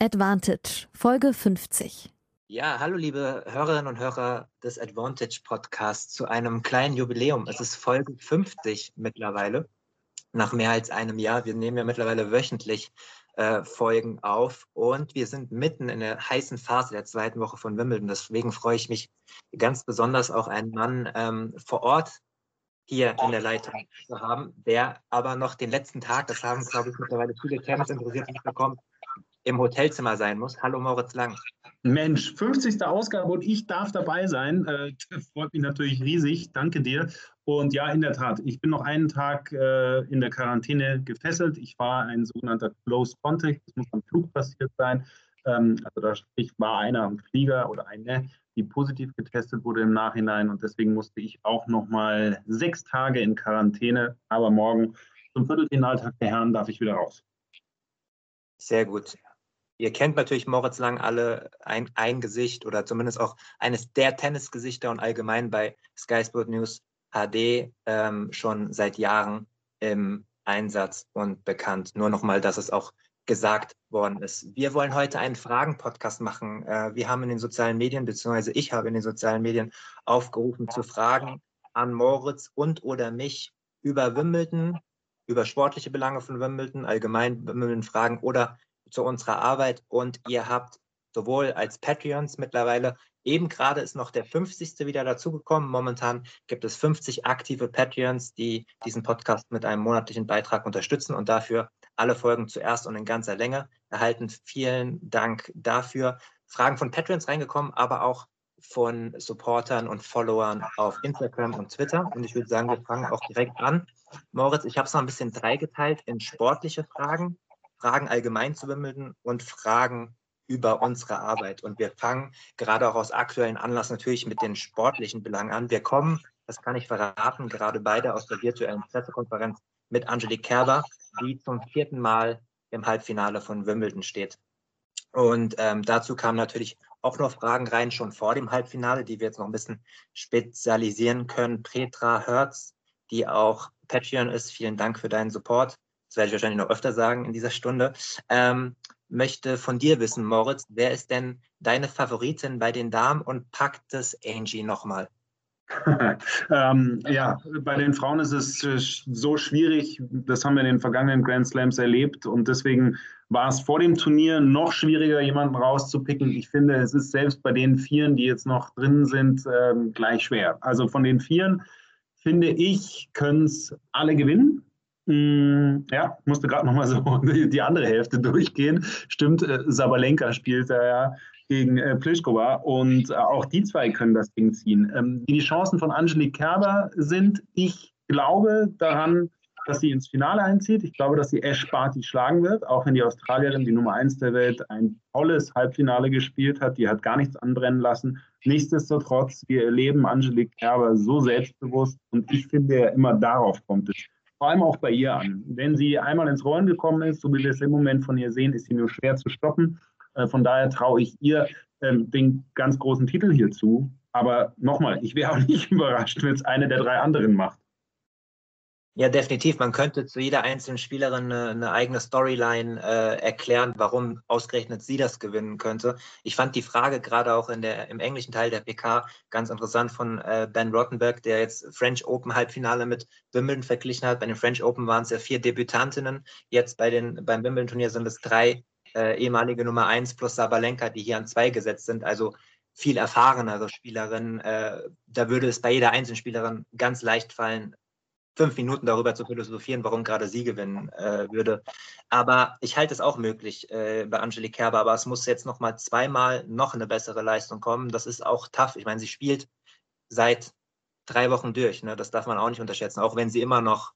Advantage, Folge 50. Ja, hallo liebe Hörerinnen und Hörer des Advantage Podcasts zu einem kleinen Jubiläum. Es ist Folge 50 mittlerweile, nach mehr als einem Jahr. Wir nehmen ja mittlerweile wöchentlich äh, Folgen auf und wir sind mitten in der heißen Phase der zweiten Woche von Wimbledon. Deswegen freue ich mich ganz besonders auch einen Mann ähm, vor Ort hier in der Leitung zu haben, der aber noch den letzten Tag, das haben, glaube ich, mittlerweile viele Tennis interessiert bekommen, im Hotelzimmer sein muss. Hallo Moritz Lang. Mensch, 50. Ausgabe und ich darf dabei sein. Äh, freut mich natürlich riesig. Danke dir. Und ja, in der Tat, ich bin noch einen Tag äh, in der Quarantäne gefesselt. Ich war ein sogenannter Close Contact. Das muss am Flug passiert sein. Ähm, also da sprich, war einer am Flieger oder eine, die positiv getestet wurde im Nachhinein. Und deswegen musste ich auch noch mal sechs Tage in Quarantäne. Aber morgen zum Viertelfinaltag der Herren darf ich wieder raus. Sehr gut. Ihr kennt natürlich Moritz Lang alle ein, ein Gesicht oder zumindest auch eines der Tennisgesichter und allgemein bei Sky Sport News HD ähm, schon seit Jahren im Einsatz und bekannt. Nur nochmal, dass es auch gesagt worden ist. Wir wollen heute einen Fragen-Podcast machen. Äh, wir haben in den sozialen Medien, beziehungsweise ich habe in den sozialen Medien aufgerufen zu Fragen an Moritz und oder mich über Wimbledon, über sportliche Belange von Wimbledon, allgemein Wimbledon-Fragen oder zu unserer Arbeit und ihr habt sowohl als Patreons mittlerweile, eben gerade ist noch der 50. wieder dazugekommen. Momentan gibt es 50 aktive Patreons, die diesen Podcast mit einem monatlichen Beitrag unterstützen und dafür alle Folgen zuerst und in ganzer Länge erhalten. Vielen Dank dafür. Fragen von Patreons reingekommen, aber auch von Supportern und Followern auf Instagram und Twitter. Und ich würde sagen, wir fangen auch direkt an. Moritz, ich habe es noch ein bisschen dreigeteilt in sportliche Fragen, Fragen allgemein zu Wimbledon und Fragen über unsere Arbeit. Und wir fangen gerade auch aus aktuellen Anlass natürlich mit den sportlichen Belangen an. Wir kommen, das kann ich verraten, gerade beide aus der virtuellen Pressekonferenz mit Angelique Kerber, die zum vierten Mal im Halbfinale von Wimbledon steht. Und ähm, dazu kamen natürlich auch noch Fragen rein, schon vor dem Halbfinale, die wir jetzt noch ein bisschen spezialisieren können. Petra Hertz, die auch Patreon ist, vielen Dank für deinen Support das werde ich wahrscheinlich noch öfter sagen in dieser Stunde, ähm, möchte von dir wissen, Moritz, wer ist denn deine Favoritin bei den Damen und packt es Angie nochmal? ähm, ja, bei den Frauen ist es äh, so schwierig. Das haben wir in den vergangenen Grand Slams erlebt und deswegen war es vor dem Turnier noch schwieriger, jemanden rauszupicken. Ich finde, es ist selbst bei den Vieren, die jetzt noch drin sind, ähm, gleich schwer. Also von den Vieren finde ich, können es alle gewinnen. Mm, ja, musste gerade nochmal so die, andere Hälfte durchgehen. Stimmt, äh, Sabalenka spielt da ja gegen äh, und äh, auch die zwei können das Ding ziehen. Ähm, wie die Chancen von Angelique Kerber sind, ich glaube daran, dass sie ins Finale einzieht. Ich glaube, dass sie Ash Barty schlagen wird, auch wenn die Australierin, die Nummer 1 der Welt, ein tolles Halbfinale gespielt hat. Die hat gar nichts anbrennen lassen. Nichtsdestotrotz, wir erleben Angelique Kerber so selbstbewusst und ich finde, immer darauf kommt es vor allem auch bei ihr an. Wenn sie einmal ins Rollen gekommen ist, so wie wir es im Moment von ihr sehen, ist sie nur schwer zu stoppen. Äh, von daher traue ich ihr ähm, den ganz großen Titel hier zu. Aber nochmal, ich wäre auch nicht überrascht, wenn es eine der drei anderen macht. Ja, definitiv. Man könnte zu jeder einzelnen Spielerin eine, eine eigene Storyline äh, erklären, warum ausgerechnet sie das gewinnen könnte. Ich fand die Frage gerade auch in der, im englischen Teil der PK ganz interessant von äh, Ben Rottenberg, der jetzt French Open Halbfinale mit Wimbledon verglichen hat. Bei den French Open waren es ja vier Debütantinnen. Jetzt bei den, beim Wimbledon Turnier sind es drei äh, ehemalige Nummer eins plus Sabalenka, die hier an zwei gesetzt sind. Also viel erfahrenere Spielerinnen. Äh, da würde es bei jeder einzelnen Spielerin ganz leicht fallen, fünf Minuten darüber zu philosophieren, warum gerade sie gewinnen äh, würde. Aber ich halte es auch möglich äh, bei Angelique Kerber, aber es muss jetzt noch mal zweimal noch eine bessere Leistung kommen. Das ist auch tough. Ich meine, sie spielt seit drei Wochen durch. Ne? Das darf man auch nicht unterschätzen, auch wenn sie immer noch,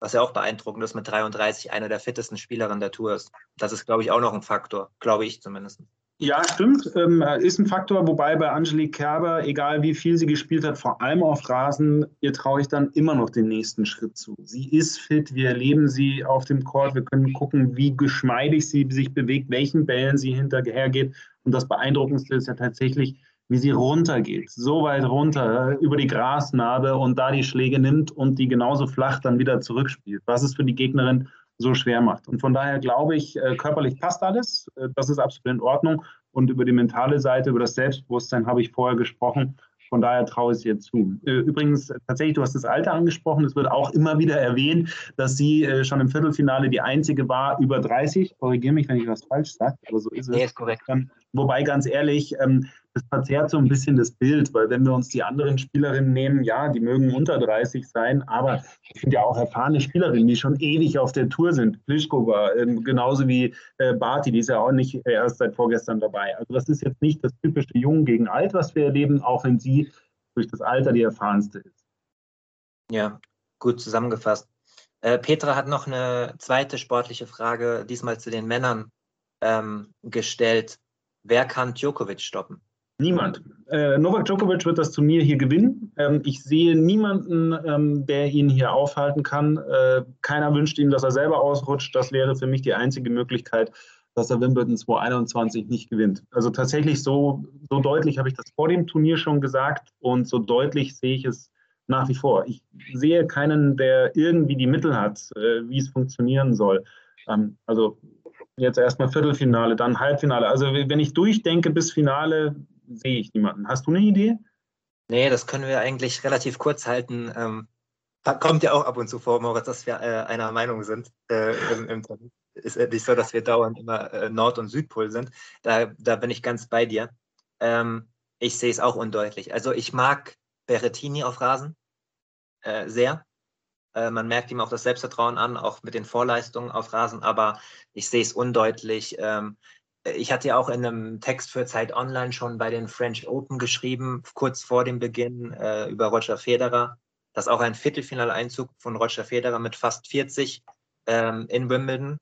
was ja auch beeindruckend ist, mit 33 eine der fittesten Spielerinnen der Tour ist. Das ist, glaube ich, auch noch ein Faktor, glaube ich zumindest. Ja, stimmt. Ähm, ist ein Faktor, wobei bei Angelique Kerber, egal wie viel sie gespielt hat, vor allem auf Rasen, ihr traue ich dann immer noch den nächsten Schritt zu. Sie ist fit, wir erleben sie auf dem Court, wir können gucken, wie geschmeidig sie sich bewegt, welchen Bällen sie hinterhergeht. Und das Beeindruckendste ist ja tatsächlich, wie sie runtergeht, so weit runter über die Grasnarbe und da die Schläge nimmt und die genauso flach dann wieder zurückspielt. Was es für die Gegnerin so schwer macht. Und von daher glaube ich, äh, körperlich passt alles. Äh, das ist absolut in Ordnung. Und über die mentale Seite, über das Selbstbewusstsein habe ich vorher gesprochen. Von daher traue ich es ihr zu. Äh, übrigens, tatsächlich, du hast das Alter angesprochen. Es wird auch immer wieder erwähnt, dass sie schon im Viertelfinale die einzige war über 30. Korrigiere mich, wenn ich was falsch sage, aber so ist es. Nee, ist korrekt. Ähm, wobei, ganz ehrlich, ähm, das verzerrt so ein bisschen das Bild, weil wenn wir uns die anderen Spielerinnen nehmen, ja, die mögen unter 30 sein, aber ich finde ja auch erfahrene Spielerinnen, die schon ewig auf der Tour sind. Pliskova, ähm, genauso wie äh, Barty, die ist ja auch nicht erst seit vorgestern dabei. Also das ist jetzt nicht das typische Jung gegen Alt, was wir erleben, auch wenn sie durch das Alter die erfahrenste ist. Ja, gut zusammengefasst. Äh, Petra hat noch eine zweite sportliche Frage, diesmal zu den Männern ähm, gestellt. Wer kann Djokovic stoppen? Niemand. Äh, Novak Djokovic wird das Turnier hier gewinnen. Ähm, ich sehe niemanden, ähm, der ihn hier aufhalten kann. Äh, keiner wünscht ihm, dass er selber ausrutscht. Das wäre für mich die einzige Möglichkeit, dass er Wimbledon 2021 nicht gewinnt. Also tatsächlich so, so deutlich habe ich das vor dem Turnier schon gesagt und so deutlich sehe ich es nach wie vor. Ich sehe keinen, der irgendwie die Mittel hat, äh, wie es funktionieren soll. Ähm, also jetzt erstmal Viertelfinale, dann Halbfinale. Also wenn ich durchdenke bis Finale, sehe ich niemanden. Hast du eine Idee? Nee, das können wir eigentlich relativ kurz halten. Ähm, kommt ja auch ab und zu vor, Moritz, dass wir äh, einer Meinung sind. Äh, im, im, ist nicht so, dass wir dauernd immer äh, Nord- und Südpol sind. Da, da bin ich ganz bei dir. Ähm, ich sehe es auch undeutlich. Also ich mag Berrettini auf Rasen äh, sehr. Äh, man merkt ihm auch das Selbstvertrauen an, auch mit den Vorleistungen auf Rasen, aber ich sehe es undeutlich. Ähm, ich hatte ja auch in einem Text für Zeit Online schon bei den French Open geschrieben, kurz vor dem Beginn äh, über Roger Federer, dass auch ein Viertelfinaleinzug von Roger Federer mit fast 40 ähm, in Wimbledon,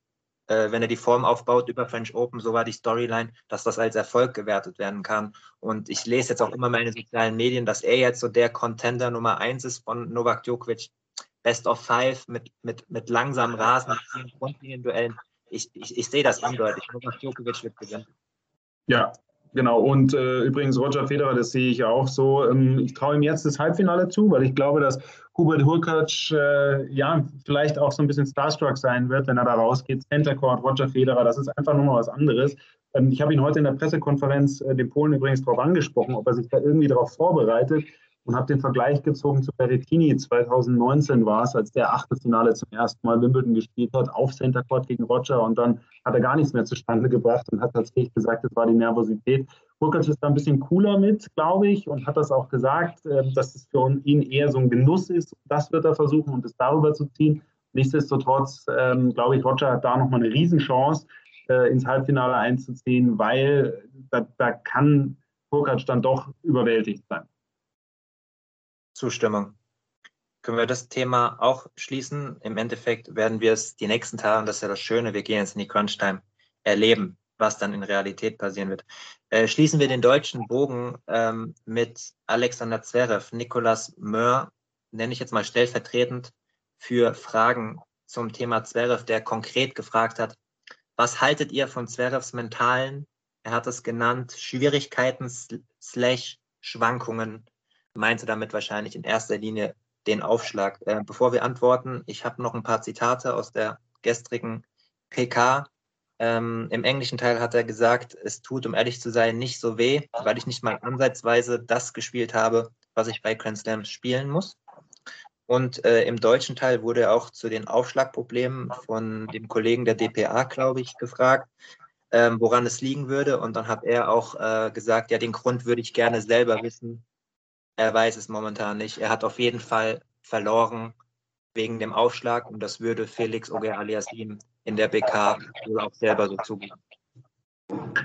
äh, wenn er die Form aufbaut über French Open, so war die Storyline, dass das als Erfolg gewertet werden kann. Und ich lese jetzt auch immer meine sozialen Medien, dass er jetzt so der Contender Nummer eins ist von Novak Djokovic. Best of Five mit, mit, mit langsamen Rasen, vielen Frontlinien-Duellen ich, ich, ich sehe das eindeutig. Novak Djokovic wird gewinnen. Ja, genau. Und äh, übrigens Roger Federer, das sehe ich auch so. Ähm, ich traue ihm jetzt das Halbfinale zu, weil ich glaube, dass Hubert Hurkacz äh, ja vielleicht auch so ein bisschen starstruck sein wird, wenn er da rausgeht. Center Court, Roger Federer, das ist einfach nochmal was anderes. Ähm, ich habe ihn heute in der Pressekonferenz, äh, den Polen übrigens, darauf angesprochen, ob er sich da irgendwie darauf vorbereitet und habe den Vergleich gezogen zu Berrettini. 2019 war es, als der Achtelfinale zum ersten Mal Wimbledon gespielt hat, auf Center Court gegen Roger und dann hat er gar nichts mehr zustande gebracht und hat tatsächlich gesagt, es war die Nervosität. Burkhardt ist da ein bisschen cooler mit, glaube ich, und hat das auch gesagt, ähm, dass es für ihn eher so ein Genuss ist. Das wird er versuchen und es darüber zu ziehen. Nichtsdestotrotz, ähm, glaube ich, Roger hat da nochmal eine Riesenchance, äh, ins Halbfinale einzuziehen, weil da, da kann Burkhardt dann doch überwältigt sein. Zustimmung. Können wir das Thema auch schließen? Im Endeffekt werden wir es die nächsten Tage, das ist ja das Schöne, wir gehen jetzt in die Crunch-Time, erleben, was dann in Realität passieren wird. Äh, schließen wir den deutschen Bogen ähm, mit Alexander Zverev, Nicolas Möhr, nenne ich jetzt mal stellvertretend für Fragen zum Thema Zverev, der konkret gefragt hat, was haltet ihr von Zverevs mentalen, er hat es genannt, Schwierigkeiten slash Schwankungen meinte damit wahrscheinlich in erster Linie den Aufschlag. Äh, bevor wir antworten, ich habe noch ein paar Zitate aus der gestrigen PK. Ähm, Im englischen Teil hat er gesagt, es tut, um ehrlich zu sein, nicht so weh, weil ich nicht mal ansatzweise das gespielt habe, was ich bei Grand Slams spielen muss. Und äh, im deutschen Teil wurde er auch zu den Aufschlagproblemen von dem Kollegen der DPA, glaube ich, gefragt, ähm, woran es liegen würde. Und dann hat er auch äh, gesagt, ja, den Grund würde ich gerne selber wissen, er weiß es momentan nicht. Er hat auf jeden Fall verloren wegen dem Aufschlag und das würde Felix Oger Aliasim in der PK wohl auch selber so zugeben.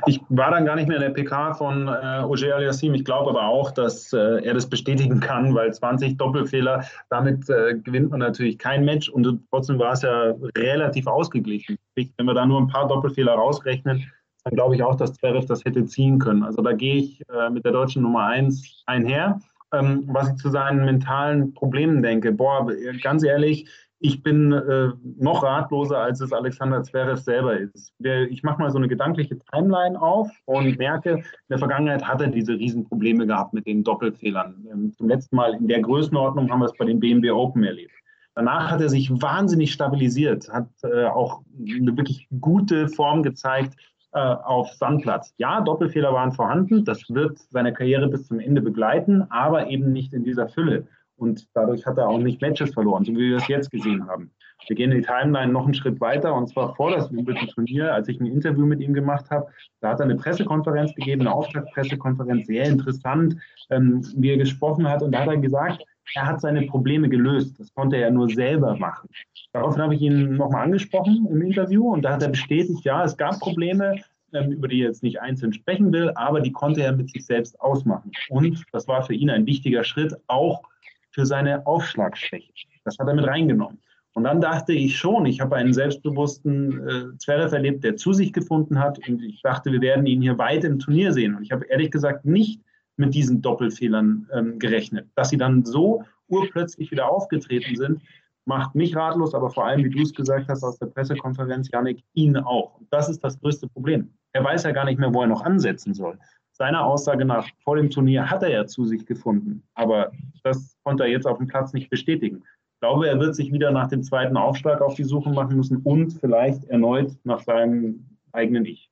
Ich war dann gar nicht mehr in der PK von äh, Oger Aliassim. Ich glaube aber auch, dass äh, er das bestätigen kann, weil 20 Doppelfehler, damit äh, gewinnt man natürlich kein Match und trotzdem war es ja relativ ausgeglichen. Wenn wir da nur ein paar Doppelfehler rausrechnen, dann glaube ich auch, dass Zverev das hätte ziehen können. Also da gehe ich äh, mit der deutschen Nummer 1 einher. Ähm, was ich zu seinen mentalen Problemen denke, boah, ganz ehrlich, ich bin äh, noch ratloser, als es Alexander Zverev selber ist. Der, ich mache mal so eine gedankliche Timeline auf und merke, in der Vergangenheit hat er diese Riesenprobleme gehabt mit den Doppelfehlern. Ähm, zum letzten Mal in der Größenordnung haben wir es bei den BMW Open erlebt. Danach hat er sich wahnsinnig stabilisiert, hat äh, auch eine wirklich gute Form gezeigt äh, auf Sandplatz. Ja, Doppelfehler waren vorhanden, das wird seine Karriere bis zum Ende begleiten, aber eben nicht in dieser Fülle. Und dadurch hat er auch nicht Matches verloren, so wie wir es jetzt gesehen haben. Wir gehen in die Timeline noch einen Schritt weiter und zwar vor das Wimbledon-Turnier, als ich ein Interview mit ihm gemacht habe. Da hat er eine Pressekonferenz gegeben, eine Auftaktpressekonferenz, sehr interessant, ähm, wie er gesprochen hat. Und da hat er gesagt, er hat seine Probleme gelöst. Das konnte er nur selber machen. Daraufhin habe ich ihn nochmal angesprochen im Interview und da hat er bestätigt, ja, es gab Probleme, ähm, über die er jetzt nicht einzeln sprechen will, aber die konnte er mit sich selbst ausmachen. Und das war für ihn ein wichtiger Schritt, auch für seine Aufschlagschwäche. Das hat er mit reingenommen. Und dann dachte ich schon, ich habe einen selbstbewussten äh, Zverev erlebt, der zu sich gefunden hat. Und ich dachte, wir werden ihn hier weit im Turnier sehen. Und ich habe ehrlich gesagt nicht mit diesen Doppelfehlern ähm, gerechnet. Dass sie dann so urplötzlich wieder aufgetreten sind, macht mich ratlos, aber vor allem, wie du es gesagt hast aus der Pressekonferenz, Janik, ihn auch. Und das ist das größte Problem. Er weiß ja gar nicht mehr, wo er noch ansetzen soll seiner Aussage nach vor dem Turnier hat er ja zu sich gefunden, aber das konnte er jetzt auf dem Platz nicht bestätigen. Ich glaube, er wird sich wieder nach dem zweiten Aufschlag auf die Suche machen müssen und vielleicht erneut nach seinem eigenen Ich.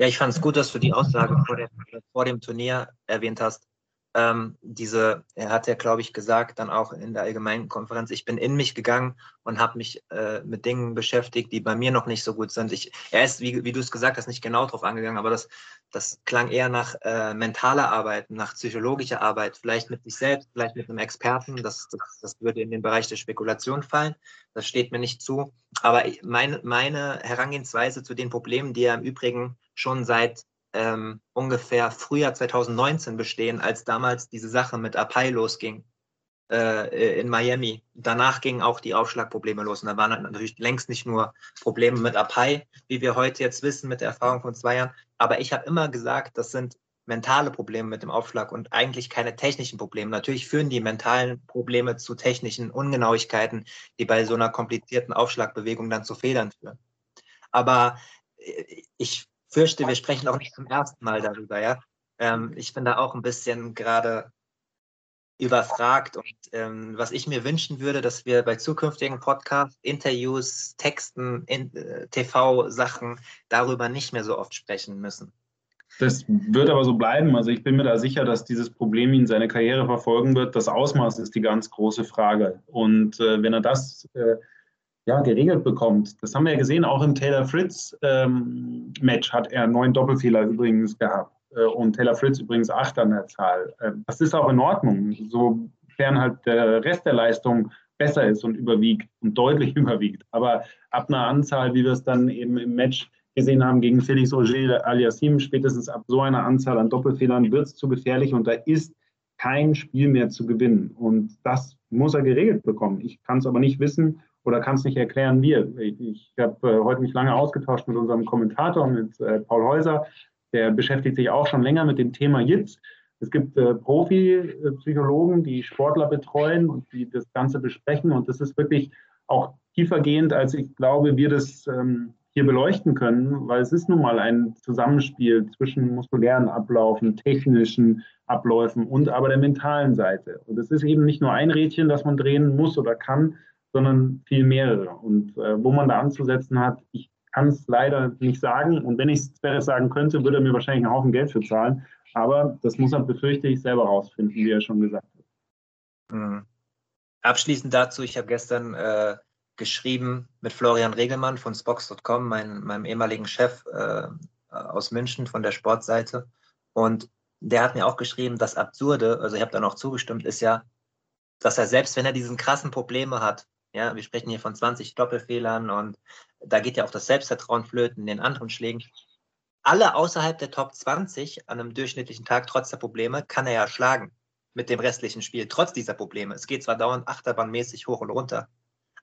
Ja, ich fand es gut, dass du die Aussage vor dem, vor dem Turnier erwähnt hast ähm, diese, er hat ja, glaube ich, gesagt, dann auch in der allgemeinen Konferenz, ich bin in mich gegangen und habe mich äh, mit Dingen beschäftigt, die bei mir noch nicht so gut sind. Ich, er ist, wie, wie du es gesagt hast, nicht genau drauf angegangen, aber das, das klang eher nach äh, mentaler Arbeit, nach psychologischer Arbeit, vielleicht mit sich selbst, vielleicht mit einem Experten. Das, das, das würde in den Bereich der Spekulation fallen. Das steht mir nicht zu. Aber meine, meine Herangehensweise zu den Problemen, die er im Übrigen schon seit ähm, ungefähr Frühjahr 2019 bestehen, als damals diese Sache mit Apai losging äh, in Miami. Danach gingen auch die Aufschlagprobleme los. Und da waren natürlich längst nicht nur Probleme mit Apai, wie wir heute jetzt wissen mit der Erfahrung von zwei Jahren. Aber ich habe immer gesagt, das sind mentale Probleme mit dem Aufschlag und eigentlich keine technischen Probleme. Natürlich führen die mentalen Probleme zu technischen Ungenauigkeiten, die bei so einer komplizierten Aufschlagbewegung dann zu Fehlern führen. Aber äh, ich fürchte, wir sprechen auch nicht zum ersten Mal darüber, ja. Ähm, ich bin da auch ein bisschen gerade überfragt und ähm, was ich mir wünschen würde, dass wir bei zukünftigen Podcasts, Interviews, Texten, in, äh, TV-Sachen darüber nicht mehr so oft sprechen müssen. Das wird aber so bleiben. Also ich bin mir da sicher, dass dieses Problem ihn seine Karriere verfolgen wird. Das Ausmaß ist die ganz große Frage. Und äh, wenn er das äh, ja, geregelt bekommt. Das haben wir ja gesehen, auch im Taylor Fritz ähm, hat er neun Doppelfehler übrigens gehabt äh, und Taylor Fritz übrigens acht an der Zahl. Äh, das ist auch in Ordnung, sofern halt der Rest der Leistung besser ist und überwiegt und deutlich überwiegt. Aber ab einer Anzahl, wie wir es dann eben im Match gesehen haben gegen Felix Auger aliasim, spätestens ab so einer Anzahl an Doppelfehlern wird es zu gefährlich und da ist kein Spiel mehr zu gewinnen. Und das muss er geregelt bekommen. Ich kann es aber nicht wissen, oder kann es nicht erklären wir. Ich, ich habe äh, heute mich lange ausgetauscht mit unserem Kommentator, mit äh, Paul Häuser. Der beschäftigt sich auch schon länger mit dem Thema JITS. Es gibt äh, Profi-Psychologen, die Sportler betreuen und die das Ganze besprechen. Und das ist wirklich auch tiefergehend, als ich glaube, wir das ähm, hier beleuchten können, weil es ist nun mal ein Zusammenspiel zwischen muskulären Ablaufen, technischen Abläufen und aber der mentalen Seite. Und es ist eben nicht nur ein Rädchen, das man drehen muss oder kann, sondern viel mehrere. Und äh, wo man da anzusetzen hat, ich kann es leider nicht sagen. Und wenn ich es sagen könnte, würde er mir wahrscheinlich einen Haufen Geld für zahlen. Aber das muss er, befürchte ich, selber rausfinden, wie er schon gesagt hat. Mhm. Abschließend dazu, ich habe gestern äh, geschrieben mit Florian Regelmann von Spox.com, mein, meinem ehemaligen Chef äh, aus München von der Sportseite. Und der hat mir auch geschrieben, das Absurde, also ich habe da noch zugestimmt, ist ja, dass er selbst, wenn er diesen krassen Probleme hat, ja, wir sprechen hier von 20 Doppelfehlern und da geht ja auch das Selbstvertrauen flöten in den anderen Schlägen. Alle außerhalb der Top 20 an einem durchschnittlichen Tag, trotz der Probleme, kann er ja schlagen mit dem restlichen Spiel, trotz dieser Probleme. Es geht zwar dauernd achterbahnmäßig hoch und runter,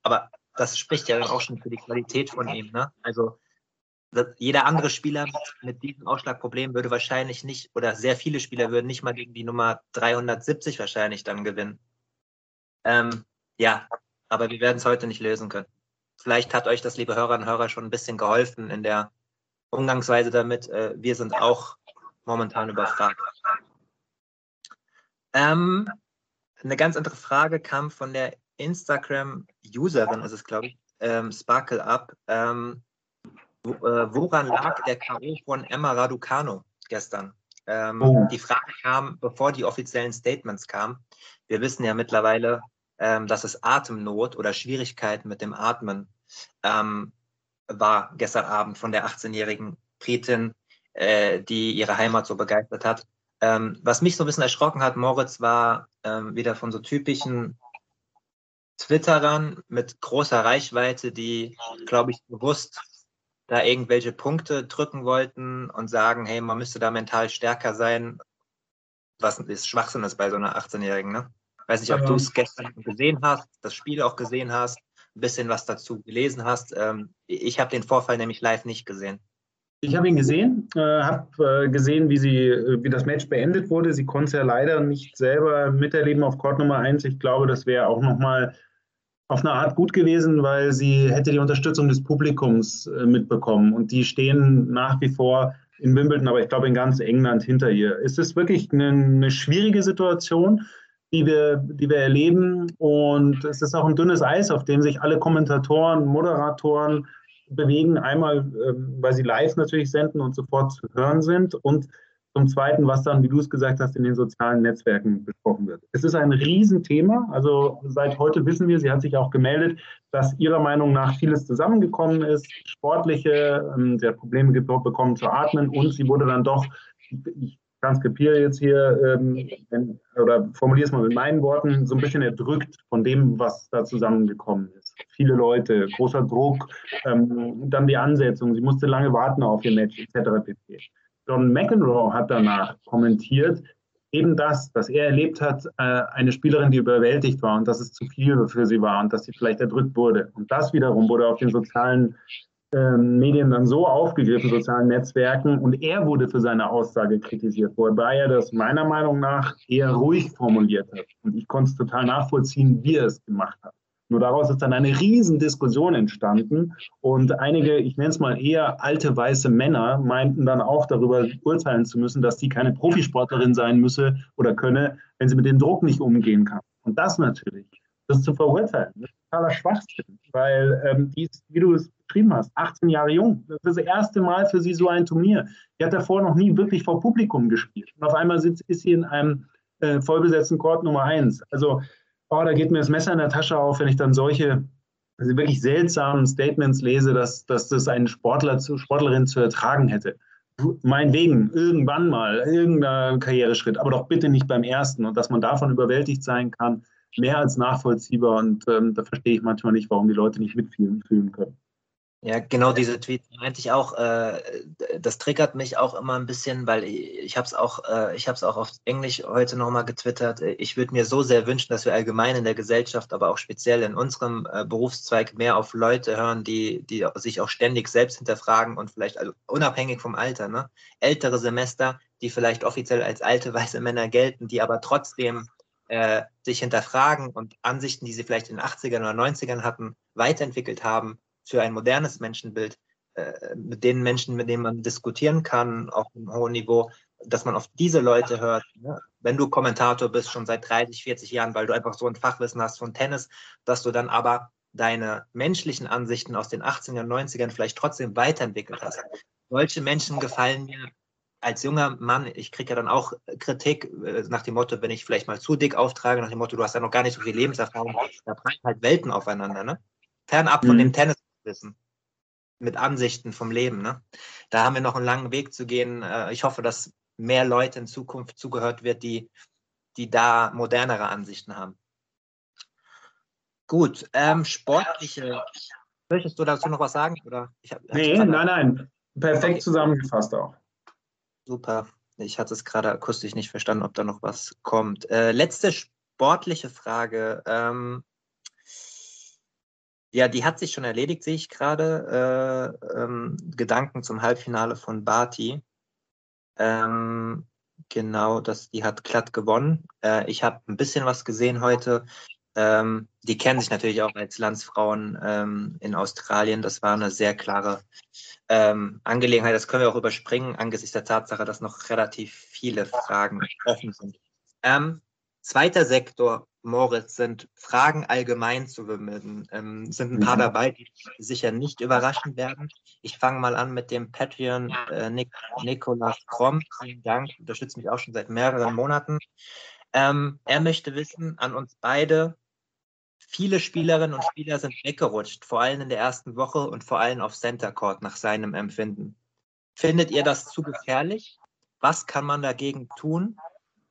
aber das spricht ja dann auch schon für die Qualität von ihm. Ne? Also jeder andere Spieler mit, diesem Ausschlagproblem würde wahrscheinlich nicht, oder sehr viele Spieler würden nicht mal gegen die Nummer 370 wahrscheinlich dann gewinnen. Ähm, ja, aber wir werden es heute nicht lösen können. Vielleicht hat euch das, liebe Hörerinnen und Hörer, schon ein bisschen geholfen in der Umgangsweise damit. Äh, wir sind auch momentan überfragt. Ähm, eine ganz andere Frage kam von der Instagram-Userin, ist es, glaube ich, ähm, Sparkle Up. Ähm, wo, äh, woran lag der K.O. von Emma Raducano gestern? Ähm, oh. Die Frage kam, bevor die offiziellen Statements kamen. Wir wissen ja mittlerweile, ähm, dass es Atemnot oder Schwierigkeiten mit dem Atmen ähm, war gestern Abend von der 18-jährigen Britin, äh, die ihre Heimat so begeistert hat. Ähm, was mich so ein bisschen erschrocken hat, Moritz, war ähm, wieder von so typischen Twitterern mit großer Reichweite, die, glaube ich, bewusst da irgendwelche Punkte drücken wollten und sagen, hey, man müsste da mental stärker sein, was ist Schwachsinn ist bei so einer 18-Jährigen, ne? Weiß nicht, ob du es gestern gesehen hast, das Spiel auch gesehen hast, ein bisschen was dazu gelesen hast. Ähm, ich habe den Vorfall nämlich live nicht gesehen. Ich habe ihn gesehen, äh, habe äh, gesehen, wie, sie, äh, wie das Match beendet wurde. Sie konnte es ja leider nicht selber miterleben auf Court Nummer 1. Ich glaube, das wäre auch nochmal auf eine Art gut gewesen, weil sie hätte die Unterstützung des Publikums äh, mitbekommen. Und die stehen nach wie vor in Wimbledon, aber ich glaube in ganz England hinter ihr. Es ist wirklich eine, eine schwierige Situation die wir, die wir erleben. Und es ist auch ein dünnes Eis, auf dem sich alle Kommentatoren, Moderatoren bewegen. Einmal, ähm, weil sie live natürlich senden und sofort zu hören sind. Und zum Zweiten, was dann, wie du es gesagt hast, in den sozialen Netzwerken besprochen wird. Es ist ein Riesenthema. Also seit heute wissen wir, sie hat sich auch gemeldet, dass ihrer Meinung nach vieles zusammengekommen ist. Sportliche, ähm, sie hat Probleme bekommen zu atmen und sie wurde dann doch, ich transkripiere jetzt hier ähm, oder formuliere es mal mit meinen Worten, so ein bisschen erdrückt von dem, was da zusammengekommen ist. Viele Leute, großer Druck, ähm, dann die Ansetzung, sie musste lange warten auf ihr Match, etc. pp. John McEnroe hat danach kommentiert, eben das, dass er erlebt hat, äh, eine Spielerin, die überwältigt war und dass es zu viel für sie war und dass sie vielleicht erdrückt wurde. Und das wiederum wurde auf den sozialen ähm, Medien dann so aufgegriffen, sozialen Netzwerken, und er wurde für seine Aussage kritisiert, wobei er das meiner Meinung nach eher ruhig formuliert hat. Und ich konnte es total nachvollziehen, wie er es gemacht hat. Nur daraus ist dann eine riesen Diskussion entstanden und einige, ich nenne es mal eher alte weiße Männer, meinten dann auch darüber urteilen zu müssen, dass sie keine Profisportlerin sein müsse oder könne, wenn sie mit dem Druck nicht umgehen kann. Und das natürlich, das zu verurteilen, das ist totaler Schwachsinn, weil ähm, die ist, wie du es beschrieben hast, 18 Jahre jung. Das ist das erste Mal für sie so ein Turnier. Die hat davor noch nie wirklich vor Publikum gespielt. Und auf einmal sitzt, ist sie in einem äh, vollbesetzten Court Nummer 1. Also, oh, da geht mir das Messer in der Tasche auf, wenn ich dann solche also wirklich seltsamen Statements lese, dass, dass das ein Sportler, Sportlerin zu ertragen hätte. Meinetwegen, irgendwann mal, irgendein Karriereschritt, aber doch bitte nicht beim ersten. Und dass man davon überwältigt sein kann, mehr als nachvollziehbar. Und ähm, da verstehe ich manchmal nicht, warum die Leute nicht mitfühlen können. Ja, genau diese Tweets meinte ich auch. Äh, das triggert mich auch immer ein bisschen, weil ich habe es auch, äh, ich auch auf Englisch heute nochmal getwittert. Ich würde mir so sehr wünschen, dass wir allgemein in der Gesellschaft, aber auch speziell in unserem äh, Berufszweig mehr auf Leute hören, die, die sich auch ständig selbst hinterfragen und vielleicht also unabhängig vom Alter, ne? Ältere Semester, die vielleicht offiziell als alte weiße Männer gelten, die aber trotzdem äh, sich hinterfragen und Ansichten, die sie vielleicht in den 80ern oder 90ern hatten, weiterentwickelt haben für ein modernes Menschenbild, äh, mit den Menschen, mit denen man diskutieren kann, auf einem hohen Niveau, dass man auf diese Leute hört. Ne? Wenn du Kommentator bist, schon seit 30, 40 Jahren, weil du einfach so ein Fachwissen hast von Tennis, dass du dann aber deine menschlichen Ansichten aus den 80er, 90ern vielleicht trotzdem weiterentwickelt hast. Solche Menschen gefallen mir als junger Mann, ich kriege ja dann auch Kritik äh, nach dem Motto, wenn ich vielleicht mal zu dick auftrage, nach dem Motto, du hast ja noch gar nicht so viel Lebenserfahrung, da prallen halt Welten aufeinander, ne? Fernab von mhm. dem Tennis wissen. Mit Ansichten vom Leben. Ne? Da haben wir noch einen langen Weg zu gehen. Äh, ich hoffe, dass mehr Leute in Zukunft zugehört wird, die, die da modernere Ansichten haben. Gut, ähm, sportliche. Möchtest du dazu noch was sagen? Oder ich hab, nee, nein, nein. Perfekt okay. zusammengefasst auch. Super. Ich hatte es gerade akustisch nicht verstanden, ob da noch was kommt. Äh, letzte sportliche Frage. Ähm, Ja, die hat sich schon erledigt, sehe ich gerade. Äh, ähm, Gedanken zum Halbfinale von Barty. Ähm, genau, das, die hat glatt gewonnen. Äh, ich habe ein bisschen was gesehen heute. Ähm, die kennen sich natürlich auch als Landsfrauen ähm, in Australien. Das war eine sehr klare ähm, Angelegenheit. Das können wir auch überspringen angesichts der Tatsache, dass noch relativ viele Fragen offen sind. Ähm, zweiter Sektor, Moritz, sind Fragen allgemein zu bemühen. Ähm, sind ein paar mhm. dabei, die sicher nicht überraschen werden. Ich fange mal an mit dem Patreon äh, Nik Nikolas Kromm. Vielen Dank, unterstützt mich auch schon seit mehreren Monaten. Ähm, er möchte wissen an uns beide, viele Spielerinnen und Spieler sind weggerutscht, vor allem in der ersten Woche und vor allem auf Center Court nach seinem Empfinden. Findet ihr das zu gefährlich? Was kann man dagegen tun?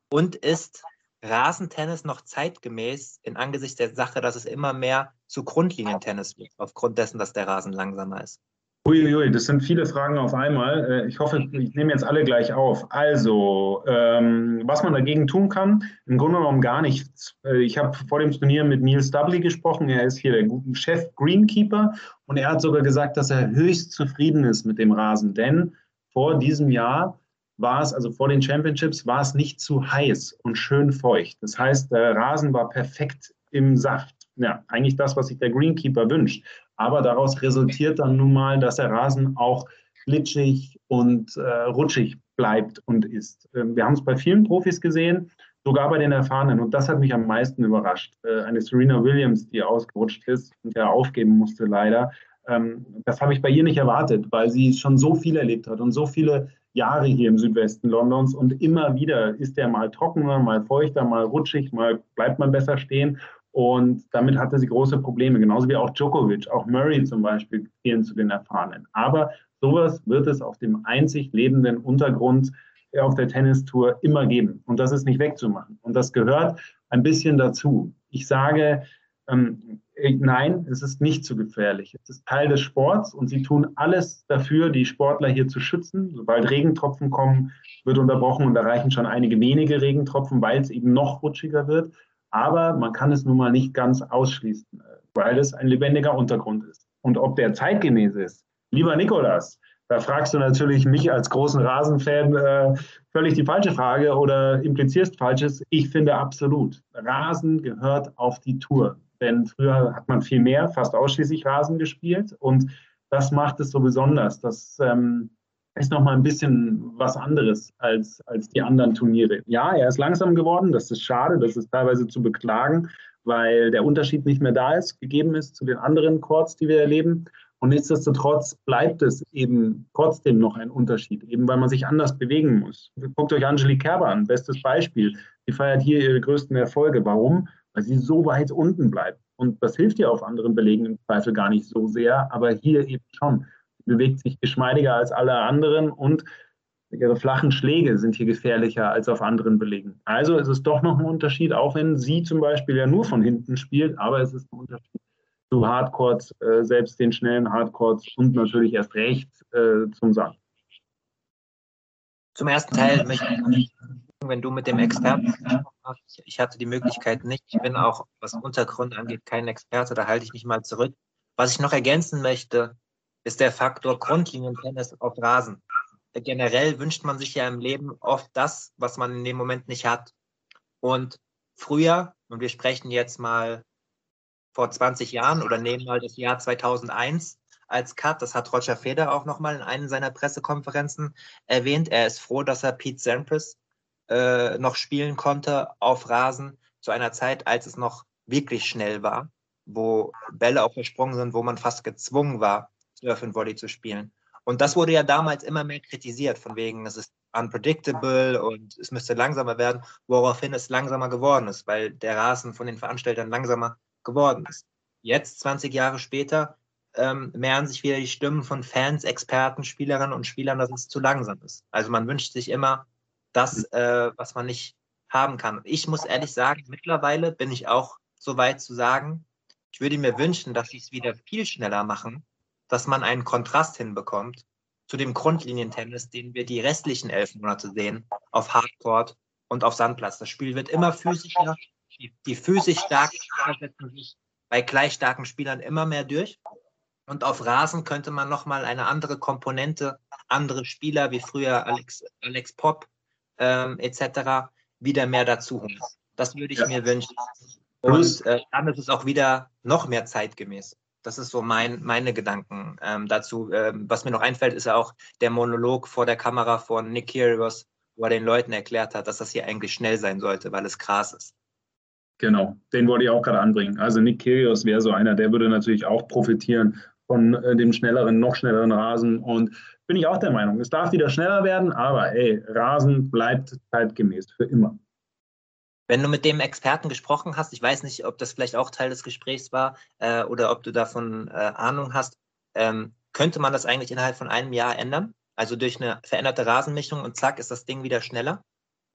Und ist Rasentennis noch zeitgemäß in Angesicht der Sache, dass es immer mehr zu Grundlinientennis wird, aufgrund dessen, dass der Rasen langsamer ist? Uiuiui, das sind viele Fragen auf einmal. Äh, ich hoffe, ich nehme jetzt alle gleich auf. Also, ähm, was man dagegen tun kann, im Grunde genommen gar nichts. Äh, ich habe vor dem Turnier mit Neil Stubley gesprochen. Er ist hier der Chef Greenkeeper und er hat sogar gesagt, dass er höchst zufrieden ist mit dem Rasen, denn vor diesem Jahr war es, also vor den Championships, war es nicht zu heiß und schön feucht. Das heißt, der Rasen war perfekt im Saft. Ja, eigentlich das, was sich der Greenkeeper wünscht. Aber daraus resultiert dann nun mal, dass der Rasen auch glitschig und äh, rutschig bleibt und ist. Ähm, wir haben es bei vielen Profis gesehen, sogar bei den Erfahrenen. Und das hat mich am meisten überrascht. Äh, eine Serena Williams, die ausgerutscht ist und ja aufgeben musste leider. Ähm, das habe ich bei ihr nicht erwartet, weil sie schon so viel erlebt hat und so viele Jahre hier im Südwesten Londons und immer wieder ist der mal trockener, mal feuchter, mal rutschig, mal bleibt man besser stehen. Und damit hatte sie große Probleme, genauso wie auch Djokovic, auch Murray zum Beispiel gehen zu den Erfahrenen. Aber sowas wird es auf dem einzig lebenden Untergrund auf der Tennistour immer geben. Und das ist nicht wegzumachen. Und das gehört ein bisschen dazu. Ich sage, ähm, nein, es ist nicht zu gefährlich. Es ist Teil des Sports und sie tun alles dafür, die Sportler hier zu schützen. Sobald Regentropfen kommen, wird unterbrochen und da reichen schon einige wenige Regentropfen, weil es eben noch rutschiger wird. Aber man kann es nun mal nicht ganz ausschließen, weil es ein lebendiger Untergrund ist. Und ob der zeitgemäß ist, lieber Nikolas, da fragst du natürlich mich als großen Rasenfan äh, völlig die falsche Frage oder implizierst Falsches. Ich finde absolut. Rasen gehört auf die Tour. Denn früher hat man viel mehr, fast ausschließlich Rasen gespielt. Und das macht es so besonders. Das ähm, ist nochmal ein bisschen was anderes als, als die anderen Turniere. Ja, er ist langsam geworden, das ist schade, das ist teilweise zu beklagen, weil der Unterschied nicht mehr da ist, gegeben ist zu den anderen Chords, die wir erleben. Und nichtsdestotrotz bleibt es eben trotzdem noch ein Unterschied, eben weil man sich anders bewegen muss. Guckt euch Angelique Kerber an, bestes Beispiel. Sie feiert hier ihre größten Erfolge. Warum? Weil sie so weit unten bleibt. Und das hilft ihr auf anderen Belegen im Zweifel gar nicht so sehr, aber hier eben schon bewegt sich geschmeidiger als alle anderen und ihre flachen Schläge sind hier gefährlicher als auf anderen Belegen. Also ist es doch noch ein Unterschied, auch wenn sie zum Beispiel ja nur von hinten spielt, aber es ist ein Unterschied zu Hardcourts, äh, selbst den schnellen Hardcourts und natürlich erst recht äh, zum Sand. Zum ersten Teil möchte ich, wenn du mit dem Experten hast, ich hatte die Möglichkeit nicht, ich bin auch, was Untergrund angeht, kein Experte, da halte ich mich mal zurück. Was ich noch ergänzen möchte, ist der Faktor Grundlinientennis auf Rasen. Generell wünscht man sich ja im Leben oft das, was man in dem Moment nicht hat. Und früher, und wir sprechen jetzt mal vor 20 Jahren oder nehmen mal das Jahr 2001 als Cut, das hat Roger Feder auch nochmal in einer seiner Pressekonferenzen erwähnt. Er ist froh, dass er Pete Sampras äh, noch spielen konnte auf Rasen zu einer Zeit, als es noch wirklich schnell war, wo Bälle auch versprungen sind, wo man fast gezwungen war, Surf and Volley zu spielen. Und das wurde ja damals immer mehr kritisiert, von wegen, es ist unpredictable und es müsste langsamer werden, woraufhin es langsamer geworden ist, weil der Rasen von den Veranstaltern langsamer geworden ist. Jetzt, 20 Jahre später, ähm, mehren sich wieder die Stimmen von Fans, Experten, Spielerinnen und Spielern, dass es zu langsam ist. Also man wünscht sich immer das, äh, was man nicht haben kann. Ich muss ehrlich sagen, mittlerweile bin ich auch so weit zu sagen, ich würde mir wünschen, dass sie es wieder viel schneller machen, dass man einen Kontrast hinbekommt zu dem Grundlinientennis, den wir die restlichen elf Monate sehen, auf Hardcourt und auf Sandplatz. Das Spiel wird immer physischer, die, die physisch starken Spieler setzen sich bei gleich starken Spielern immer mehr durch. Und auf Rasen könnte man nochmal eine andere Komponente, andere Spieler wie früher Alex, Alex Pop ähm, etc. wieder mehr dazu holen. Das würde ich ja. mir wünschen. Und äh, dann ist es auch wieder noch mehr zeitgemäß. Das ist so mein, meine Gedanken ähm, dazu. Ähm, was mir noch einfällt, ist ja auch der Monolog vor der Kamera von Nick Kyrgios, wo er den Leuten erklärt hat, dass das hier eigentlich schnell sein sollte, weil es krass ist. Genau, den wollte ich auch gerade anbringen. Also Nick Kyrgios wäre so einer, der würde natürlich auch profitieren von äh, dem schnelleren, noch schnelleren Rasen. Und bin ich auch der Meinung, es darf wieder schneller werden, aber ey, Rasen bleibt zeitgemäß für immer. Wenn du mit dem Experten gesprochen hast, ich weiß nicht, ob das vielleicht auch Teil des Gesprächs war äh, oder ob du davon äh, Ahnung hast, ähm, könnte man das eigentlich innerhalb von einem Jahr ändern? Also durch eine veränderte Rasenmischung und zack ist das Ding wieder schneller?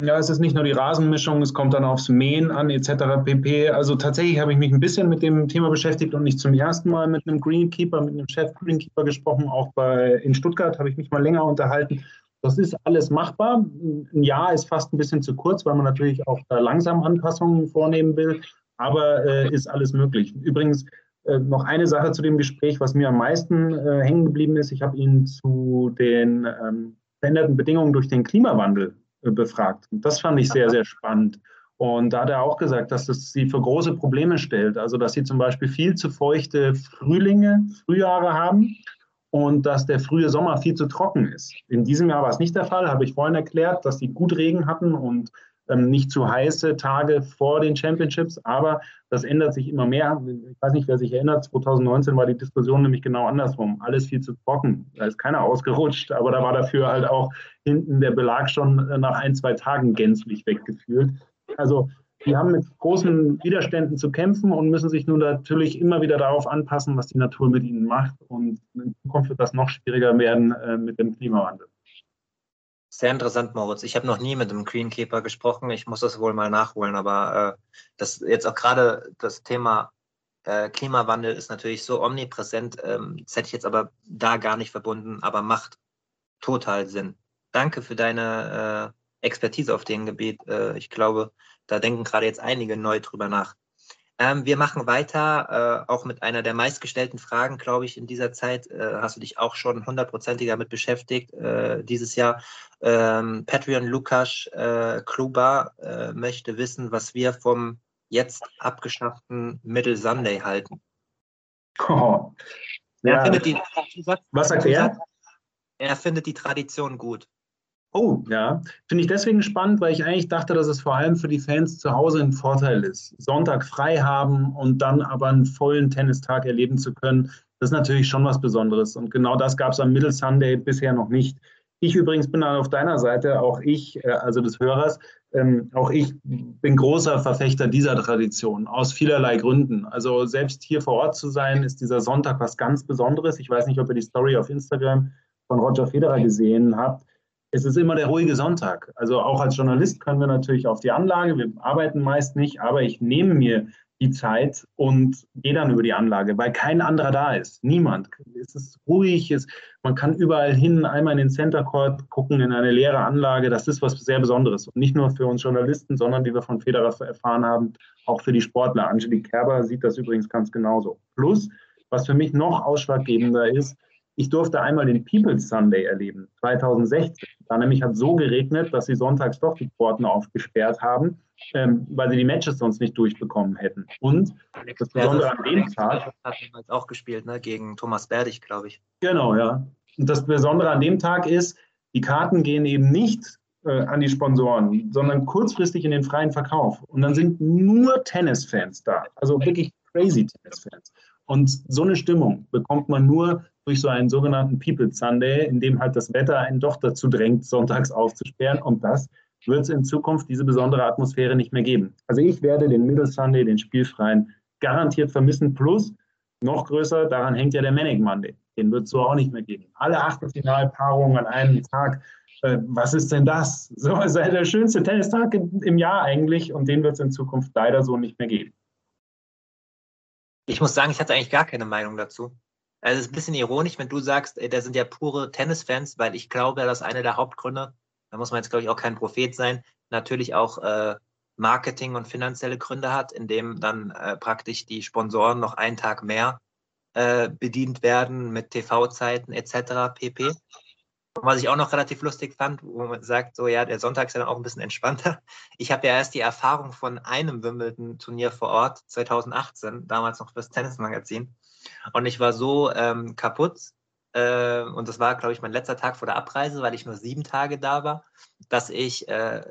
Ja, es ist nicht nur die Rasenmischung, es kommt dann aufs Mähen an etc. pp. Also tatsächlich habe ich mich ein bisschen mit dem Thema beschäftigt und nicht zum ersten Mal mit einem Greenkeeper, mit einem Chef Greenkeeper gesprochen. Auch bei, in Stuttgart habe ich mich mal länger unterhalten. Das ist alles machbar. Ein Jahr ist fast ein bisschen zu kurz, weil man natürlich auch da langsam Anpassungen vornehmen will. Aber äh, ist alles möglich. Übrigens äh, noch eine Sache zu dem Gespräch, was mir am meisten äh, hängen geblieben ist. Ich habe ihn zu den ähm, veränderten Bedingungen durch den Klimawandel befragt. Und das fand ich sehr, sehr spannend. Und da hat er auch gesagt, dass das sie für große Probleme stellt. Also, dass sie zum Beispiel viel zu feuchte Frühlinge, Frühjahre haben und dass der frühe Sommer viel zu trocken ist. In diesem Jahr war es nicht der Fall, habe ich vorhin erklärt, dass sie gut Regen hatten und ähm, nicht zu heiße Tage vor den Championships, aber das ändert sich immer mehr. Ich weiß nicht, wer sich erinnert, 2019 war die Diskussion nämlich genau andersrum. Alles viel zu trocken. Da ist keiner ausgerutscht, aber da war dafür halt auch hinten der Belag schon äh, nach ein, zwei Tagen gänzlich weggefühlt. Also die haben mit großen Widerständen zu kämpfen und müssen sich nun natürlich immer wieder darauf anpassen, was die Natur mit ihnen macht. Und in Zukunft wird das noch schwieriger werden äh, mit dem Klimawandel. Sehr interessant, Moritz. Ich habe noch nie mit einem Greenkeeper gesprochen. Ich muss das wohl mal nachholen. Aber äh, das jetzt auch gerade das Thema äh, Klimawandel ist natürlich so omnipräsent. Ähm, das hätte ich jetzt aber da gar nicht verbunden, aber macht total Sinn. Danke für deine äh, Expertise auf dem Gebiet. Äh, ich glaube, da denken gerade jetzt einige neu drüber nach. Ähm, wir machen weiter, äh, auch mit einer der meistgestellten Fragen, glaube ich, in dieser Zeit. Äh, hast du dich auch schon hundertprozentig damit beschäftigt äh, dieses Jahr. Ähm, Patreon Lukas äh, Kluba äh, möchte wissen, was wir vom jetzt abgeschafften Middle Sunday halten. Oh. Ja. Er findet die, was sagt er? Er findet die Tradition gut. Oh, ja. Finde ich deswegen spannend, weil ich eigentlich dachte, dass es vor allem für die Fans zu Hause ein Vorteil ist. Sonntag frei haben und dann aber einen vollen Tennistag erleben zu können, das ist natürlich schon was Besonderes. Und genau das gab es am Middle Sunday bisher noch nicht. Ich übrigens bin dann auf deiner Seite, auch ich, äh, also des Hörers, ähm, auch ich bin großer Verfechter dieser Tradition aus vielerlei Gründen. Also selbst hier vor Ort zu sein, ist dieser Sonntag was ganz Besonderes. Ich weiß nicht, ob ihr die Story auf Instagram von Roger Federer gesehen habt es ist immer der ruhige Sonntag. Also auch als Journalist können wir natürlich auf die Anlage, wir arbeiten meist nicht, aber ich nehme mir die Zeit und gehe dann über die Anlage, weil kein anderer da ist. Niemand. Es ist ruhig, es, man kann überall hin, einmal in den Center Court gucken, in eine leere Anlage. Das ist was sehr Besonderes. Und nicht nur für uns Journalisten, sondern wie wir von Federer erfahren haben, auch für die Sportler. Angelique Kerber sieht das übrigens ganz genauso. Plus, was für mich noch ausschlaggebender ist, ich durfte einmal den People's Sunday erleben, 2016. Da nämlich hat so geregnet, dass sie sonntags doch die Pforten aufgesperrt haben, ähm, weil sie die Matches sonst nicht durchbekommen hätten. Und das Besondere an dem Tag. Hat damals auch gespielt, ne? gegen Thomas Berdig, glaube ich. Genau, ja. Und das Besondere an dem Tag ist, die Karten gehen eben nicht äh, an die Sponsoren, sondern kurzfristig in den freien Verkauf. Und dann sind nur Tennisfans da. Also wirklich crazy Tennisfans. Und so eine Stimmung bekommt man nur durch so einen sogenannten People Sunday, in dem halt das Wetter einen doch dazu drängt, sonntags aufzusperren. Und das wird es in Zukunft diese besondere Atmosphäre nicht mehr geben. Also ich werde den Middle Sunday, den spielfreien, garantiert vermissen. Plus, noch größer, daran hängt ja der Manic Monday. Den wird es so auch nicht mehr geben. Alle Achtelfinalpaarungen an einem Tag. Äh, was ist denn das? So ist der schönste Tennistag im Jahr eigentlich und den wird es in Zukunft leider so nicht mehr geben. Ich muss sagen, ich hatte eigentlich gar keine Meinung dazu. Also es ist ein bisschen ironisch, wenn du sagst, ey, da sind ja pure Tennisfans, weil ich glaube, dass einer der Hauptgründe, da muss man jetzt, glaube ich, auch kein Prophet sein, natürlich auch äh, Marketing und finanzielle Gründe hat, indem dann äh, praktisch die Sponsoren noch einen Tag mehr äh, bedient werden mit TV-Zeiten etc. pp. Und was ich auch noch relativ lustig fand, wo man sagt, so ja, der Sonntag ist ja dann auch ein bisschen entspannter. Ich habe ja erst die Erfahrung von einem Wimbledon-Turnier vor Ort 2018, damals noch fürs Tennismagazin. Und ich war so ähm, kaputt, äh, und das war, glaube ich, mein letzter Tag vor der Abreise, weil ich nur sieben Tage da war, dass ich äh,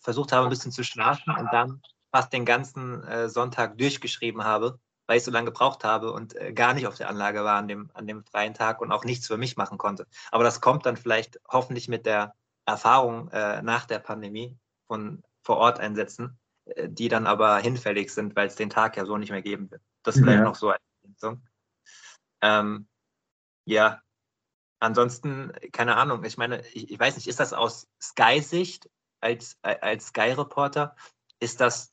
versucht habe, ein bisschen zu schlafen und dann fast den ganzen äh, Sonntag durchgeschrieben habe, weil ich so lange gebraucht habe und äh, gar nicht auf der Anlage war an dem, an dem freien Tag und auch nichts für mich machen konnte. Aber das kommt dann vielleicht hoffentlich mit der Erfahrung äh, nach der Pandemie von vor Ort einsetzen, äh, die dann aber hinfällig sind, weil es den Tag ja so nicht mehr geben wird. Das vielleicht ja. noch so eine Ergänzung. Ähm, ja, ansonsten, keine Ahnung, ich meine, ich, ich weiß nicht, ist das aus Sky-Sicht als, als Sky-Reporter, ist das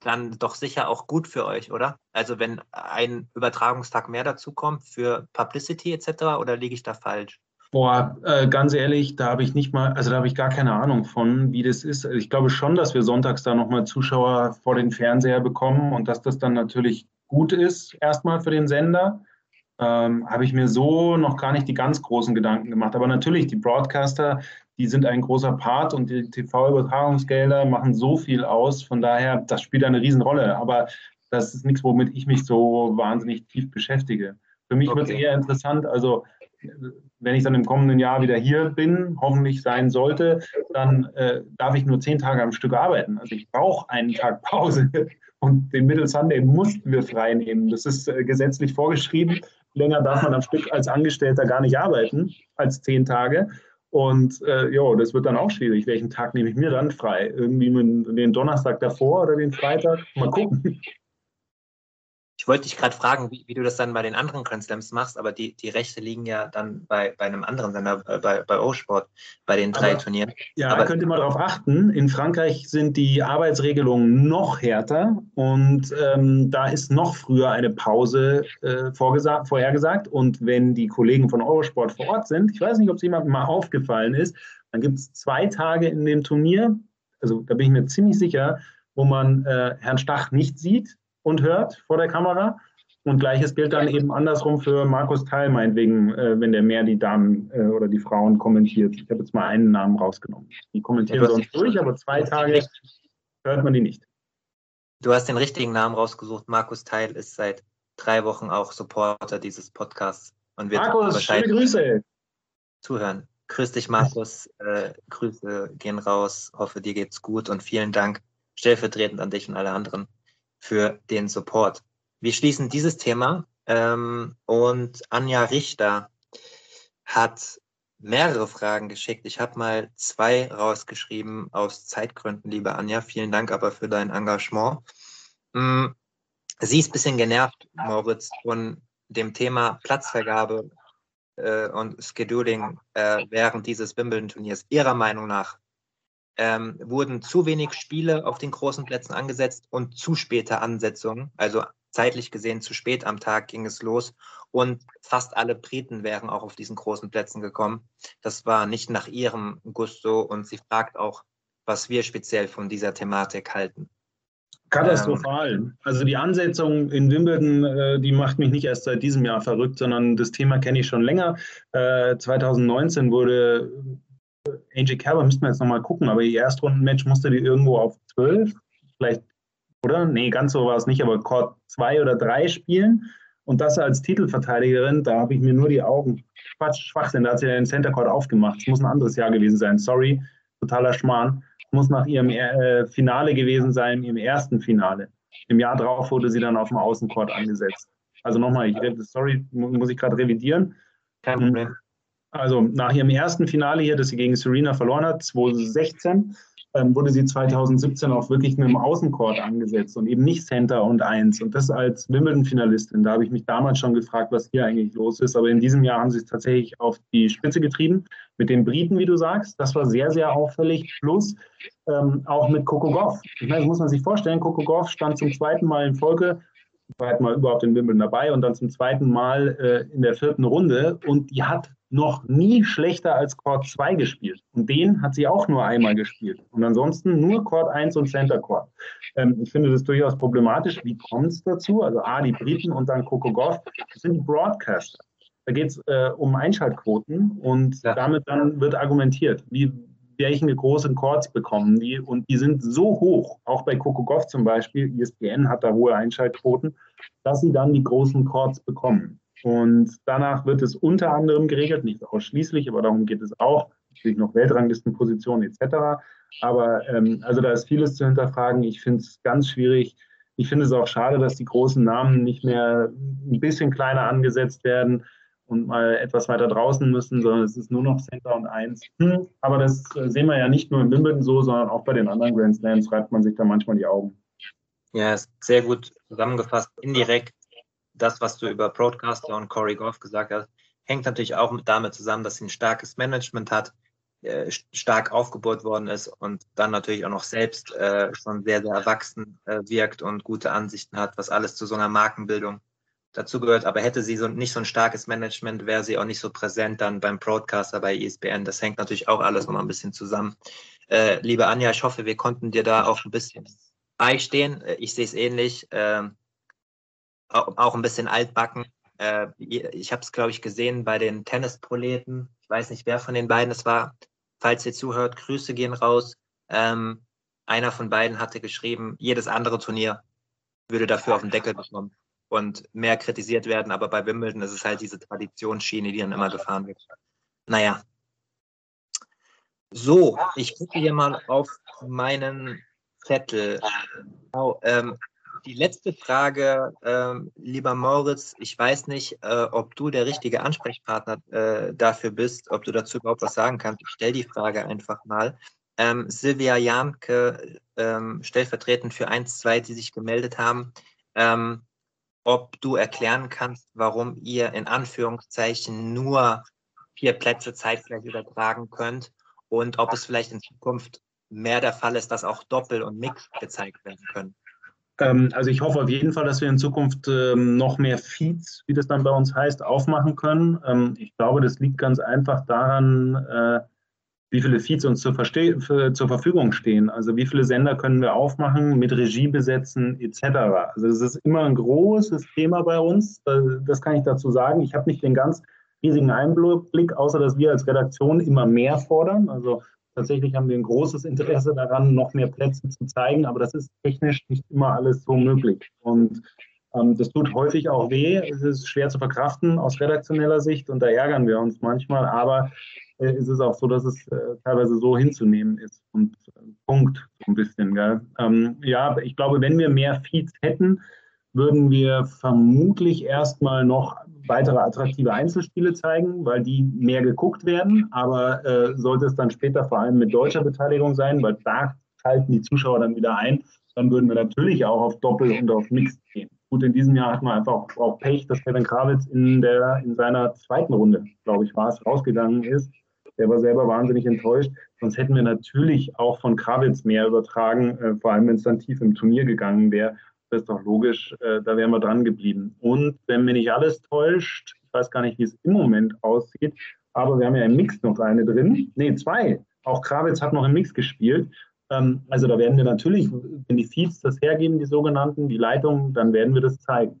dann doch sicher auch gut für euch, oder? Also wenn ein Übertragungstag mehr dazu kommt für Publicity etc. oder liege ich da falsch? Boah, äh, ganz ehrlich, da habe ich nicht mal, also da habe ich gar keine Ahnung von, wie das ist. Also ich glaube schon, dass wir sonntags da nochmal Zuschauer vor den Fernseher bekommen und dass das dann natürlich gut ist, erstmal für den Sender ähm, habe ich mir so noch gar nicht die ganz großen Gedanken gemacht. Aber natürlich, die Broadcaster, die sind ein großer Part und die TV-Übertragungsgelder machen so viel aus. Von daher, das spielt eine Riesenrolle. Aber das ist nichts, womit ich mich so wahnsinnig tief beschäftige. Für mich okay. wird es eher interessant, also wenn ich dann im kommenden Jahr wieder hier bin, hoffentlich sein sollte, dann äh, darf ich nur zehn Tage am Stück arbeiten. Also ich brauche einen Tag Pause und den Middle Sunday mussten wir frei nehmen. Das ist äh, gesetzlich vorgeschrieben länger darf man am Stück als Angestellter gar nicht arbeiten, als zehn Tage. Und äh, jo, das wird dann auch schwierig. Welchen Tag nehme ich mir dann frei? Irgendwie den Donnerstag davor oder den Freitag? Mal gucken. Ich wollte dich gerade fragen, wie, wie, du das dann bei den anderen Grand Slams machst, aber die, die Rechte liegen ja dann bei, bei einem anderen Sender, äh, bei, bei O-Sport, bei den drei aber, Turnieren. Ja, aber, da könnt ihr mal darauf achten. In Frankreich sind die Arbeitsregelungen noch härter und ähm, da ist noch früher eine Pause äh, vorhergesagt. Und wenn die Kollegen von Eurosport vor Ort sind, ich weiß nicht, ob es jemandem mal aufgefallen ist, dann gibt es zwei Tage in dem Turnier, also da bin ich mir ziemlich sicher, wo man äh, Herrn Stach nicht sieht und hört vor der Kamera. Und gleiches gilt dann eben andersrum für Markus Teil, meinetwegen, äh, wenn der mehr die Damen äh, oder die Frauen kommentiert. Ich habe jetzt mal einen Namen rausgenommen. Die kommentieren sonst durch, aber zwei Tage hört man die nicht. Du hast den richtigen Namen rausgesucht. Markus Teil ist seit drei Wochen auch Supporter dieses Podcasts und wird Markus, wahrscheinlich schöne Grüße. zuhören. Grüß dich, Markus. Äh, Grüße gehen raus. Hoffe, dir geht's gut und vielen Dank stellvertretend an dich und alle anderen für den Support. Wir schließen dieses Thema ähm, und Anja Richter hat mehrere Fragen geschickt. Ich habe mal zwei rausgeschrieben aus Zeitgründen, liebe Anja. Vielen Dank aber für dein Engagement. Mm, sie ist ein bisschen genervt, Moritz, von dem Thema Platzvergabe äh, und Scheduling äh, während dieses Wimbledon-Turniers. Ihrer Meinung nach ähm, wurden zu wenig Spiele auf den großen Plätzen angesetzt und zu späte Ansetzungen. Also zeitlich gesehen zu spät am Tag ging es los und fast alle Briten wären auch auf diesen großen Plätzen gekommen. Das war nicht nach ihrem Gusto und sie fragt auch, was wir speziell von dieser Thematik halten. Katastrophal. Ähm, also die Ansetzung in Wimbledon, äh, die macht mich nicht erst seit diesem Jahr verrückt, sondern das Thema kenne ich schon länger. Äh, 2019 wurde AJ Kerber müssten wir jetzt nochmal gucken, aber ihr Erstrundenmatch musste die irgendwo auf 12, vielleicht, oder? Nee, ganz so war es nicht, aber Court 2 oder 3 spielen. Und das als Titelverteidigerin, da habe ich mir nur die Augen. Quatsch, Schwachsinn, da hat sie den Center Court aufgemacht. Es muss ein anderes Jahr gewesen sein. Sorry, totaler Schmarrn. Es muss nach ihrem äh, Finale gewesen sein, ihrem ersten Finale. Im Jahr drauf wurde sie dann auf dem Außencourt angesetzt. Also nochmal, ich, sorry, muss ich gerade revidieren. Kein Problem. Also nach ihrem ersten Finale hier, das sie gegen Serena verloren hat, 2016, ähm, wurde sie 2017 auch wirklich mit einem Außencourt angesetzt und eben nicht Center und Eins. Und das als Wimbledon-Finalistin. Da habe ich mich damals schon gefragt, was hier eigentlich los ist. Aber in diesem Jahr haben sie es tatsächlich auf die Spitze getrieben. Mit den Briten, wie du sagst, das war sehr, sehr auffällig. Plus ähm, auch mit Coco Goff. Ich meine, das muss man sich vorstellen. Coco Goff stand zum zweiten Mal in Folge zweiten Mal überhaupt in Wimbledon dabei und dann zum zweiten Mal äh, in der vierten Runde. Und die hat noch nie schlechter als Court 2 gespielt. Und den hat sie auch nur einmal gespielt. Und ansonsten nur Court 1 und Center Court. Ähm, ich finde das durchaus problematisch. Wie kommt es dazu? Also A, die Briten und dann Coco Goff, das sind die Broadcaster. Da geht es äh, um Einschaltquoten und ja. damit dann wird argumentiert, wie, welche großen Chords bekommen die und die sind so hoch, auch bei Coco Goff zum Beispiel, ESPN hat da hohe Einschaltquoten, dass sie dann die großen Chords bekommen. Und danach wird es unter anderem geregelt, nicht ausschließlich, aber darum geht es auch, natürlich noch Weltranglistenpositionen etc. Aber ähm, also da ist vieles zu hinterfragen. Ich finde es ganz schwierig. Ich finde es auch schade, dass die großen Namen nicht mehr ein bisschen kleiner angesetzt werden und mal etwas weiter draußen müssen, sondern es ist nur noch Center und Eins. Hm, aber das äh, sehen wir ja nicht nur in Wimbledon so, sondern auch bei den anderen Grand Slams reibt man sich da manchmal die Augen. Ja, sehr gut zusammengefasst. Indirekt das, was du über Broadcaster und Corey Goff gesagt hast, hängt natürlich auch damit zusammen, dass sie ein starkes Management hat, äh, stark aufgebaut worden ist und dann natürlich auch noch selbst äh, schon sehr, sehr erwachsen wirkt und gute Ansichten hat, was alles zu so einer Markenbildung dazugehört. Aber hätte sie so nicht so ein starkes Management, wäre sie auch nicht so präsent dann beim Broadcaster bei ESPN. Das hängt natürlich auch alles nochmal ein bisschen zusammen. Äh, liebe Anja, ich hoffe, wir konnten dir da auch ein bisschen beistehen. Äh, ich sehe es ähnlich. Äh, auch ein bisschen altbacken. Äh, ich habe es, glaube ich, gesehen bei den Tennisproleten. Ich weiß nicht, wer von den beiden es war. Falls ihr zuhört, Grüße gehen raus. Ähm, einer von beiden hatte geschrieben, jedes andere Turnier würde dafür auf den Deckel bekommen und mehr kritisiert werden. Aber bei Wimbledon ist es halt diese Traditionsschiene, die dann immer gefahren wird. Naja. So, ich gucke hier mal auf meinen Zettel. Oh, ähm, die letzte Frage, ähm, lieber Moritz, ich weiß nicht, äh, ob du der richtige Ansprechpartner äh, dafür bist, ob du dazu überhaupt was sagen kannst. Ich stelle die Frage einfach mal. Ähm, Silvia Janke, ähm, stellvertretend für 1, 2, die sich gemeldet haben, ähm, ob du erklären kannst, warum ihr in Anführungszeichen nur vier Plätze zeitgleich übertragen könnt und ob es vielleicht in Zukunft mehr der Fall ist, dass auch Doppel und Mix gezeigt werden können. Ähm, also ich hoffe auf jeden Fall, dass wir in Zukunft ähm, noch mehr Feeds, wie das dann bei uns heißt, aufmachen können. Ähm, ich glaube, das liegt ganz einfach daran, äh, wie viele Feeds uns zur, für, zur, Verfügung stehen. Also wie viele Sender können wir aufmachen, mit Regie besetzen etc. Also das ist immer ein großes Thema bei uns. Das kann ich dazu sagen. Ich habe nicht den ganz riesigen Einblick, außer dass wir als Redaktion immer mehr fordern. Also Tatsächlich haben wir ein großes Interesse daran, noch mehr Plätze zu zeigen, aber das ist technisch nicht immer alles so möglich. Und ähm, das tut häufig auch weh. Es ist schwer zu verkraften aus redaktioneller Sicht und da ärgern wir uns manchmal, aber äh, es ist auch so, dass es äh, teilweise so hinzunehmen ist. Und äh, Punkt, so ein bisschen. Ähm, ja, ich glaube, wenn wir mehr Feeds hätten, würden wir vermutlich erstmal noch weitere attraktive Einzelspiele zeigen, weil die mehr geguckt werden. Aber äh, sollte es dann später vor allem mit deutscher Beteiligung sein, weil da schalten die Zuschauer dann wieder ein, dann würden wir natürlich auch auf Doppel und auf Mix gehen. Gut, in diesem Jahr hatten wir einfach auch Pech, dass Kevin Krawitz in, der, in seiner zweiten Runde, glaube ich, war es, rausgegangen ist. Der war selber wahnsinnig enttäuscht. Sonst hätten wir natürlich auch von Krawitz mehr übertragen, äh, vor allem wenn es dann tief im Turnier gegangen wäre das ist doch logisch, äh, da wären wir dran geblieben. Und wenn mir nicht alles täuscht, ich weiß gar nicht, wie es im Moment aussieht, aber wir haben ja im Mix noch eine drin. Nee, zwei. Auch Krawitz hat noch im Mix gespielt. Ähm, also da werden wir natürlich, wenn die Feeds das hergeben, die sogenannten, die Leitungen, dann werden wir das zeigen.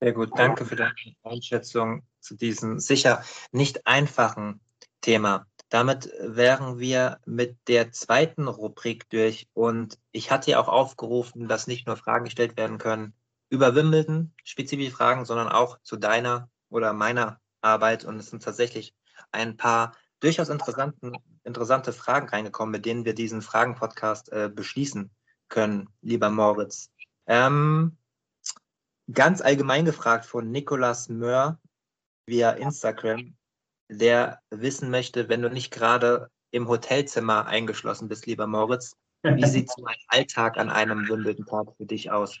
Sehr gut, danke für deine Einschätzung zu diesem sicher nicht einfachen Thema. Damit wären wir mit der zweiten Rubrik durch und ich hatte ja auch aufgerufen, dass nicht nur Fragen gestellt werden können über Wimbledon, spezifische Fragen, sondern auch zu deiner oder meiner Arbeit und es sind tatsächlich ein paar durchaus interessanten, interessante Fragen reingekommen, mit denen wir diesen Fragen-Podcast äh, beschließen können, lieber Moritz. Ähm, ganz allgemein gefragt von Nicolas Möhr via Instagram der wissen möchte, wenn du nicht gerade im Hotelzimmer eingeschlossen bist, lieber Moritz, wie sieht so ein Alltag an einem Wimbledon-Tag für dich aus?